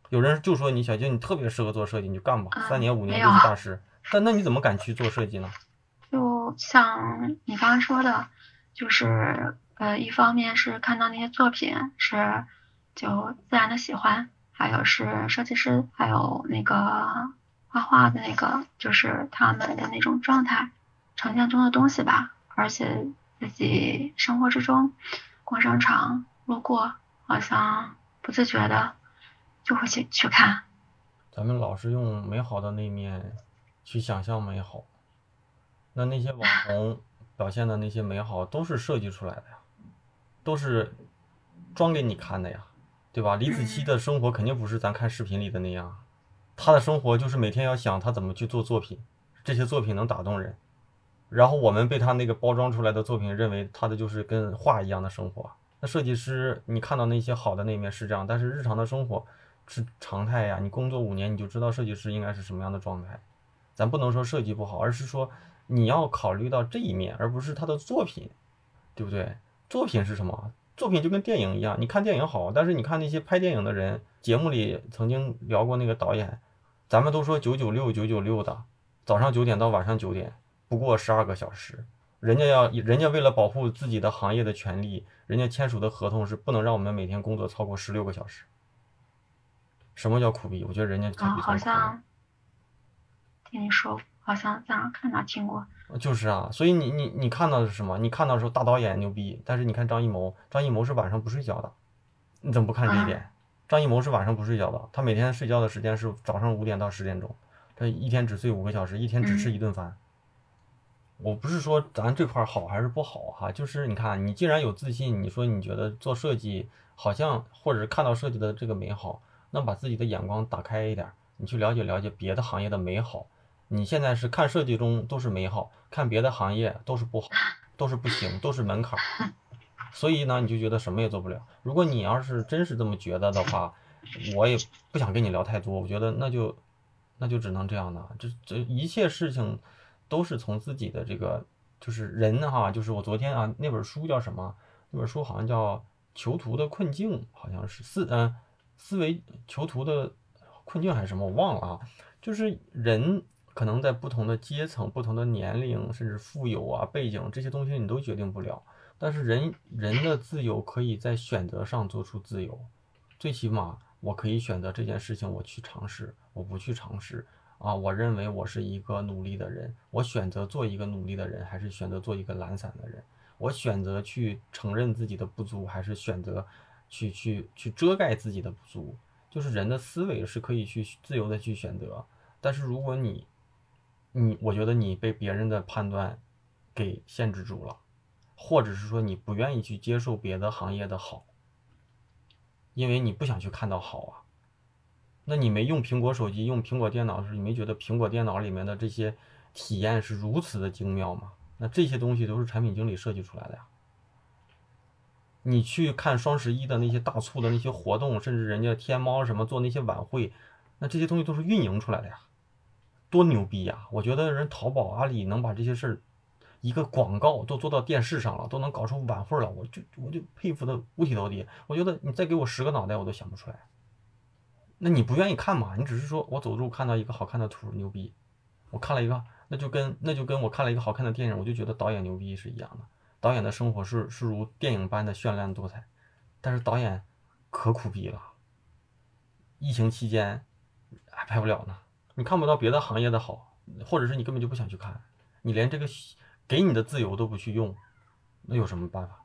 有人就说你小静你特别适合做设计，你就干吧，嗯三年五年就是大师。但那你怎么敢去做设计呢？就像你刚刚说的，就是呃，一方面是看到那些作品是就自然的喜欢，还有是设计师，还有那个画画的那个，就是他们的那种状态呈现中的东西吧。而且自己生活之中逛商场路过，好像不自觉的就会去去看。咱们老是用美好的那一面去想象美好，那那些网红表现的那些美好都是设计出来的呀，都是装给你看的呀，对吧？李子柒的生活肯定不是咱看视频里的那样，她的生活就是每天要想她怎么去做作品，这些作品能打动人，然后我们被她那个包装出来的作品认为她的就是跟画一样的生活。那设计师，你看到那些好的那一面是这样，但是日常的生活是常态呀。你工作五年，你就知道设计师应该是什么样的状态。咱不能说设计不好，而是说你要考虑到这一面，而不是他的作品，对不对？作品是什么？作品就跟电影一样，你看电影好，但是你看那些拍电影的人，节目里曾经聊过那个导演，咱们都说九九六九九六的，早上九点到晚上九点，不过十二个小时。人家要，人家为了保护自己的行业的权利，人家签署的合同是不能让我们每天工作超过十六个小时。什么叫苦逼？我觉得人家才啊。好像听你说，好像在哪看哪儿听过。就是啊，所以你你你看到的是什么？你看到的时候大导演牛逼，但是你看张艺谋，张艺谋是晚上不睡觉的，你怎么不看这一点？张艺谋是晚上不睡觉的，他每天睡觉的时间是早上五点到十点钟，他一天只睡五个小时，一天只吃一顿饭。我不是说咱这块儿好还是不好哈，就是你看，你既然有自信，你说你觉得做设计好像或者是看到设计的这个美好，那把自己的眼光打开一点，你去了解了解别的行业的美好。你现在是看设计中都是美好，看别的行业都是不好，都是不行，都是门槛儿。所以呢，你就觉得什么也做不了。如果你要是真是这么觉得的话，我也不想跟你聊太多。我觉得那就那就只能这样了，这这一切事情都是从自己的这个就是人哈，就是我昨天啊那本书叫什么？那本书好像叫《囚徒的困境》，好像是思嗯思维囚徒的困境还是什么，我忘了啊。就是人可能在不同的阶层、不同的年龄，甚至富有啊背景这些东西你都决定不了。但是人人的自由可以在选择上做出自由，最起码我可以选择这件事情我去尝试，我不去尝试啊。我认为我是一个努力的人，我选择做一个努力的人，还是选择做一个懒散的人？我选择去承认自己的不足，还是选择去去去遮盖自己的不足？就是人的思维是可以去自由的去选择，但是如果你你，我觉得你被别人的判断给限制住了，或者是说你不愿意去接受别的行业的好，因为你不想去看到好啊。那你没用苹果手机、用苹果电脑时，你没觉得苹果电脑里面的这些体验是如此的精妙吗？那这些东西都是产品经理设计出来的呀。你去看双十一的那些大促的那些活动，甚至人家天猫什么做那些晚会，那这些东西都是运营出来的呀，多牛逼呀！我觉得人淘宝、阿里能把这些事儿，一个广告都做到电视上了，都能搞出晚会了，我就我就佩服的五体投地。我觉得你再给我十个脑袋，我都想不出来。那你不愿意看嘛？你只是说我走路看到一个好看的图牛逼，我看了一个，那就跟那就跟我看了一个好看的电影，我就觉得导演牛逼是一样的。导演的生活是是如电影般的绚烂多彩，但是导演可苦逼了。疫情期间还拍不了呢，你看不到别的行业的好，或者是你根本就不想去看，你连这个给你的自由都不去用，那有什么办法？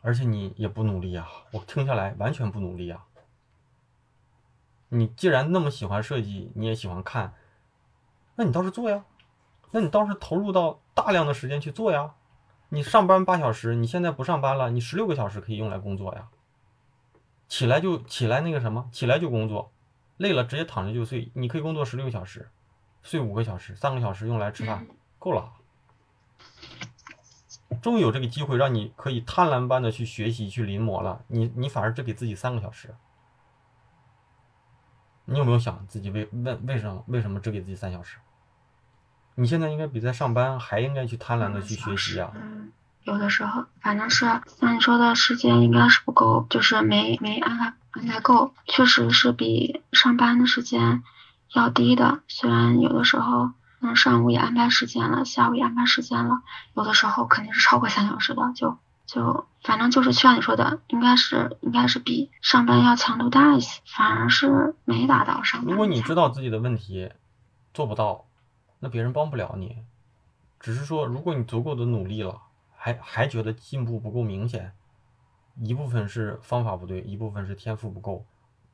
而且你也不努力啊，我听下来完全不努力啊。你既然那么喜欢设计，你也喜欢看，那你倒是做呀，那你倒是投入到大量的时间去做呀。你上班八小时，你现在不上班了，你十六个小时可以用来工作呀。起来就起来那个什么，起来就工作，累了直接躺着就睡。你可以工作十六个小时，睡五个小时，三个小时用来吃饭，够了。终于有这个机会让你可以贪婪般的去学习去临摹了，你你反而只给自己三个小时。你有没有想自己为问为什么为什么只给自己三小时？你现在应该比在上班还应该去贪婪的去学习啊！嗯，有的时候反正是像你说的时间应该是不够，就是没没安排安排够，确实是比上班的时间要低的。虽然有的时候嗯上午也安排时间了，下午也安排时间了，有的时候肯定是超过三小时的，就。就反正就是像你说的，应该是应该是比上班要强度大一些，反而是没达到上班。如果你知道自己的问题做不到，那别人帮不了你。只是说，如果你足够的努力了，还还觉得进步不够明显，一部分是方法不对，一部分是天赋不够。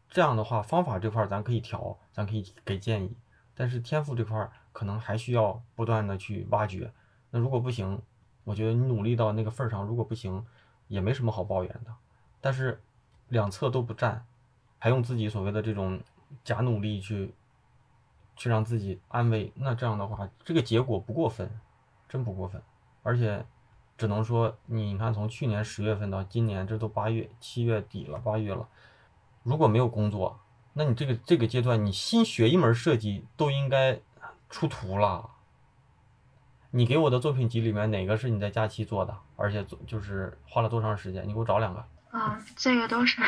这样的话，方法这块咱可以调，咱可以给建议，但是天赋这块可能还需要不断的去挖掘。那如果不行，我觉得你努力到那个份儿上，如果不行，也没什么好抱怨的。但是两侧都不占，还用自己所谓的这种假努力去去让自己安慰，那这样的话，这个结果不过分，真不过分。而且只能说，你看从去年十月份到今年，这都八月七月底了，八月了，如果没有工作，那你这个这个阶段，你新学一门设计都应该出图了。你给我的作品集里面哪个是你在假期做的？而且做就是花了多长时间？你给我找两个。啊，这个都是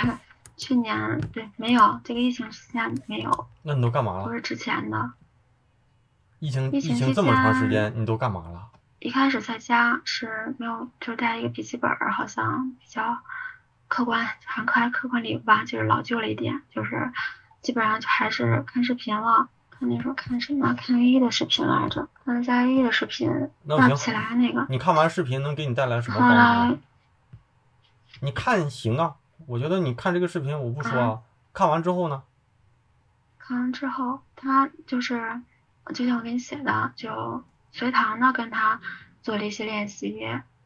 去年对，没有这个疫情期间没有。那你都干嘛了？都是之前的。疫情疫情这么长时间，你都干嘛了？一开始在家是没有，就带一个笔记本，好像比较客观，很可爱客观理吧，就是老旧了一点，就是基本上就还是看视频了。看那时候看什么？看 A 的视频来着，看加 A 的视频，那不起来那个。你看完视频能给你带来什么帮助？你看行啊，我觉得你看这个视频我不说，啊、看完之后呢？看完之后，他就是就像我给你写的，就随堂的跟他做了一些练习，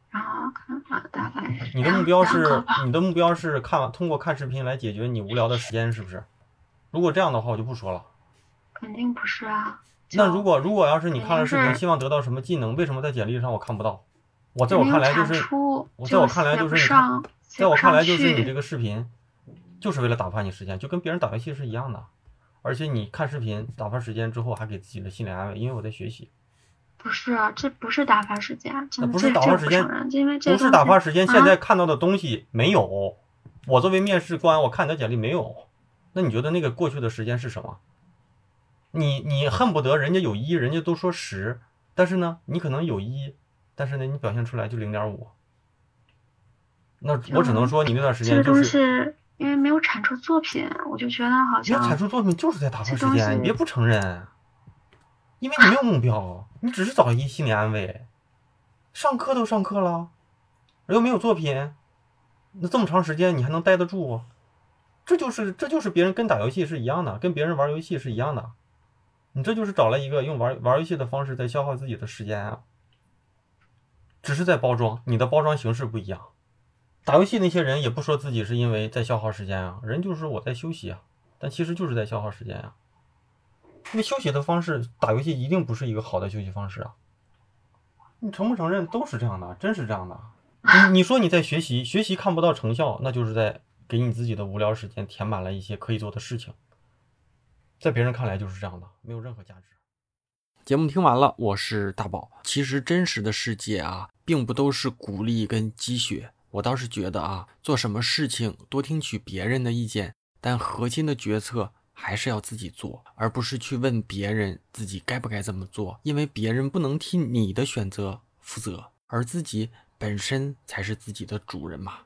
然后看了大概。你的目标是你的目标是看通过看视频来解决你无聊的时间是不是？如果这样的话，我就不说了。肯定不是啊。那如果如果要是你看了视频，希望得到什么技能？为什么在简历上我看不到？我在我看来就是，我在我看来就是你，在我看来就是你这个视频，就是为了打发你时间，就跟别人打游戏是一样的。而且你看视频打发时间之后，还给自己的心理安慰，因为我在学习。不是，这不是打发时间，那不是打发时间，因为这不是打发时间。现在看到的东西没有，我作为面试官，我看你的简历没有。那你觉得那个过去的时间是什么？你你恨不得人家有一，人家都说十，但是呢，你可能有一，但是呢，你表现出来就零点五。那我只能说你那段时间就是，因为没有产出作品，我就觉得好像。没有产出作品就是在打发时间，你别不承认，因为你没有目标，你只是找一心理安慰。上课都上课了，又没有作品，那这么长时间你还能待得住？这就是这就是别人跟打游戏是一样的，跟别人玩游戏是一样的。你这就是找了一个用玩玩游戏的方式在消耗自己的时间啊，只是在包装，你的包装形式不一样。打游戏那些人也不说自己是因为在消耗时间啊，人就是我在休息啊，但其实就是在消耗时间呀。因为休息的方式，打游戏一定不是一个好的休息方式啊。你承不承认都是这样的，真是这样的。你你说你在学习，学习看不到成效，那就是在给你自己的无聊时间填满了一些可以做的事情。在别人看来就是这样的，没有任何价值。节目听完了，我是大宝。其实真实的世界啊，并不都是鼓励跟积雪。我倒是觉得啊，做什么事情多听取别人的意见，但核心的决策还是要自己做，而不是去问别人自己该不该这么做，因为别人不能替你的选择负责，而自己本身才是自己的主人嘛。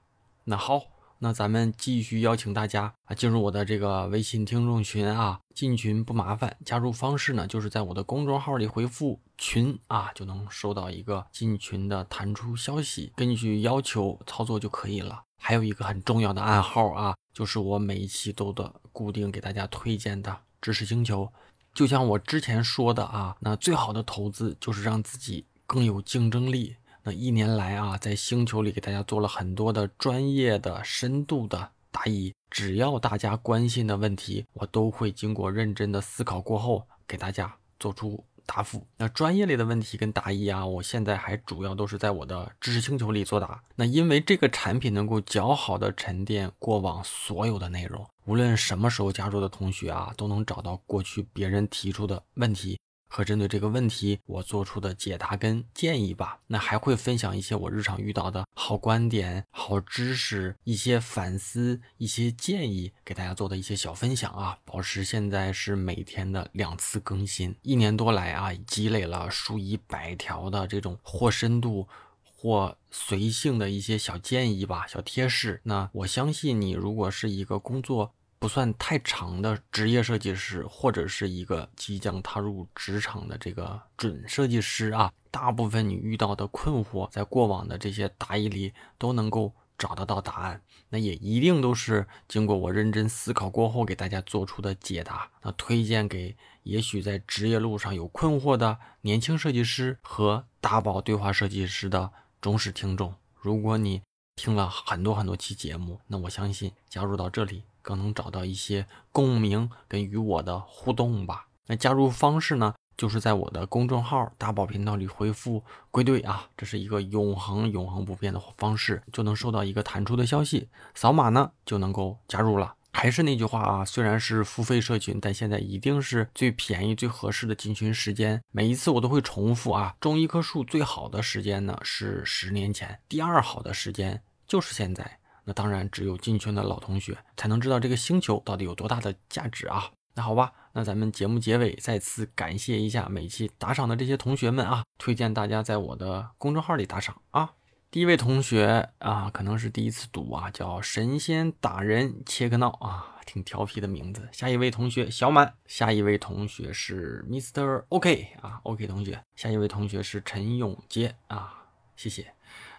那好。那咱们继续邀请大家啊进入我的这个微信听众群啊，进群不麻烦，加入方式呢就是在我的公众号里回复“群”啊，就能收到一个进群的弹出消息，根据要求操作就可以了。还有一个很重要的暗号啊，就是我每一期都的固定给大家推荐的知识星球。就像我之前说的啊，那最好的投资就是让自己更有竞争力。那一年来啊，在星球里给大家做了很多的专业的、深度的答疑，只要大家关心的问题，我都会经过认真的思考过后给大家做出答复。那专业类的问题跟答疑啊，我现在还主要都是在我的知识星球里作答。那因为这个产品能够较好的沉淀过往所有的内容，无论什么时候加入的同学啊，都能找到过去别人提出的问题。和针对这个问题，我做出的解答跟建议吧。那还会分享一些我日常遇到的好观点、好知识、一些反思、一些建议，给大家做的一些小分享啊。保持现在是每天的两次更新，一年多来啊，积累了数以百条的这种或深度或随性的一些小建议吧、小贴士。那我相信你，如果是一个工作。不算太长的职业设计师，或者是一个即将踏入职场的这个准设计师啊，大部分你遇到的困惑，在过往的这些答疑里都能够找得到答案。那也一定都是经过我认真思考过后给大家做出的解答。那推荐给也许在职业路上有困惑的年轻设计师和大宝对话设计师的忠实听众。如果你听了很多很多期节目，那我相信加入到这里。更能找到一些共鸣跟与我的互动吧。那加入方式呢，就是在我的公众号大宝频道里回复“归队”啊，这是一个永恒永恒不变的方式，就能收到一个弹出的消息，扫码呢就能够加入了。还是那句话啊，虽然是付费社群，但现在一定是最便宜最合适的进群时间。每一次我都会重复啊，种一棵树最好的时间呢是十年前，第二好的时间就是现在。那当然，只有进圈的老同学才能知道这个星球到底有多大的价值啊！那好吧，那咱们节目结尾再次感谢一下每期打赏的这些同学们啊，推荐大家在我的公众号里打赏啊。第一位同学啊，可能是第一次读啊，叫神仙打人切克闹啊，挺调皮的名字。下一位同学小满，下一位同学是 Mr. OK 啊，OK 同学，下一位同学是陈永杰啊，谢谢。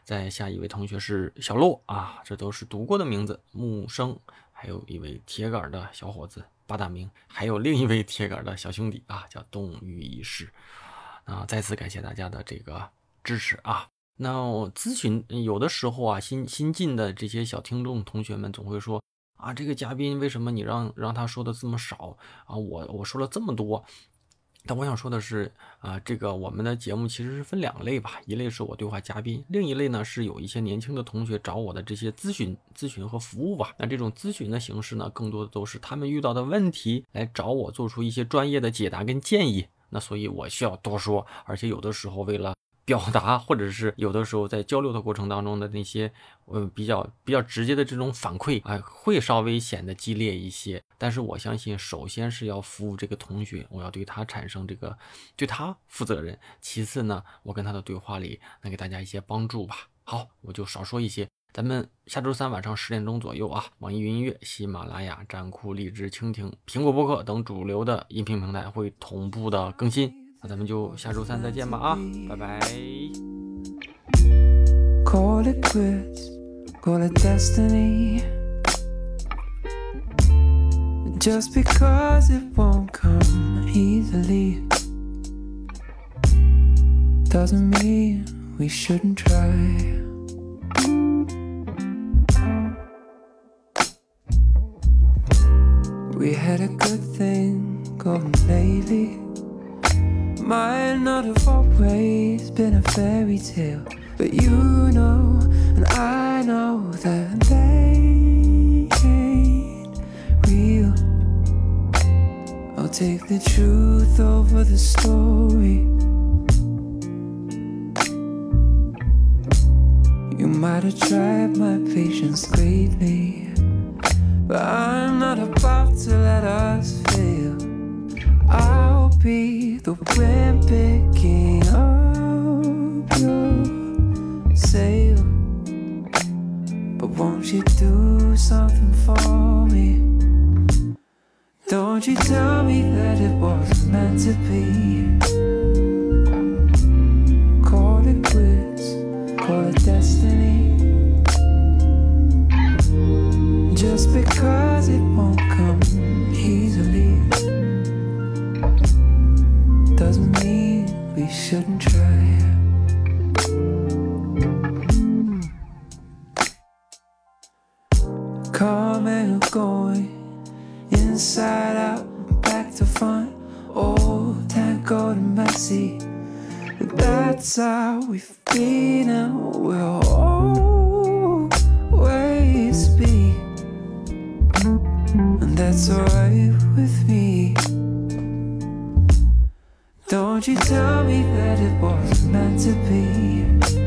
再下一位同学是小洛啊，这都是读过的名字。木生，还有一位铁杆的小伙子八大明，还有另一位铁杆的小兄弟啊，叫冻雨一世。啊，再次感谢大家的这个支持啊。那我咨询有的时候啊，新新进的这些小听众同学们总会说啊，这个嘉宾为什么你让让他说的这么少啊？我我说了这么多。但我想说的是，啊，这个我们的节目其实是分两类吧，一类是我对话嘉宾，另一类呢是有一些年轻的同学找我的这些咨询、咨询和服务吧。那这种咨询的形式呢，更多的都是他们遇到的问题来找我做出一些专业的解答跟建议。那所以我需要多说，而且有的时候为了。表达，或者是有的时候在交流的过程当中的那些，呃，比较比较直接的这种反馈，啊，会稍微显得激烈一些。但是我相信，首先是要服务这个同学，我要对他产生这个对他负责任。其次呢，我跟他的对话里能给大家一些帮助吧。好，我就少说一些。咱们下周三晚上十点钟左右啊，网易云音乐、喜马拉雅、站酷、荔枝、蜻蜓、苹果播客等主流的音频平台会同步的更新。那咱们就下周三再见吧啊，拜拜。 Call it quits, call it destiny. Just because it won't come easily doesn't mean we shouldn't try. We had a good thing going lately. Might not have always been a fairy tale, but you know, and I know that they ain't real. I'll take the truth over the story. You might have tried my patience greatly, but I'm not about to let us fail. I'll be the wind picking up your sail. But won't you do something for me? Don't you tell me that it wasn't meant to be. Don't you tell me that it wasn't meant to be.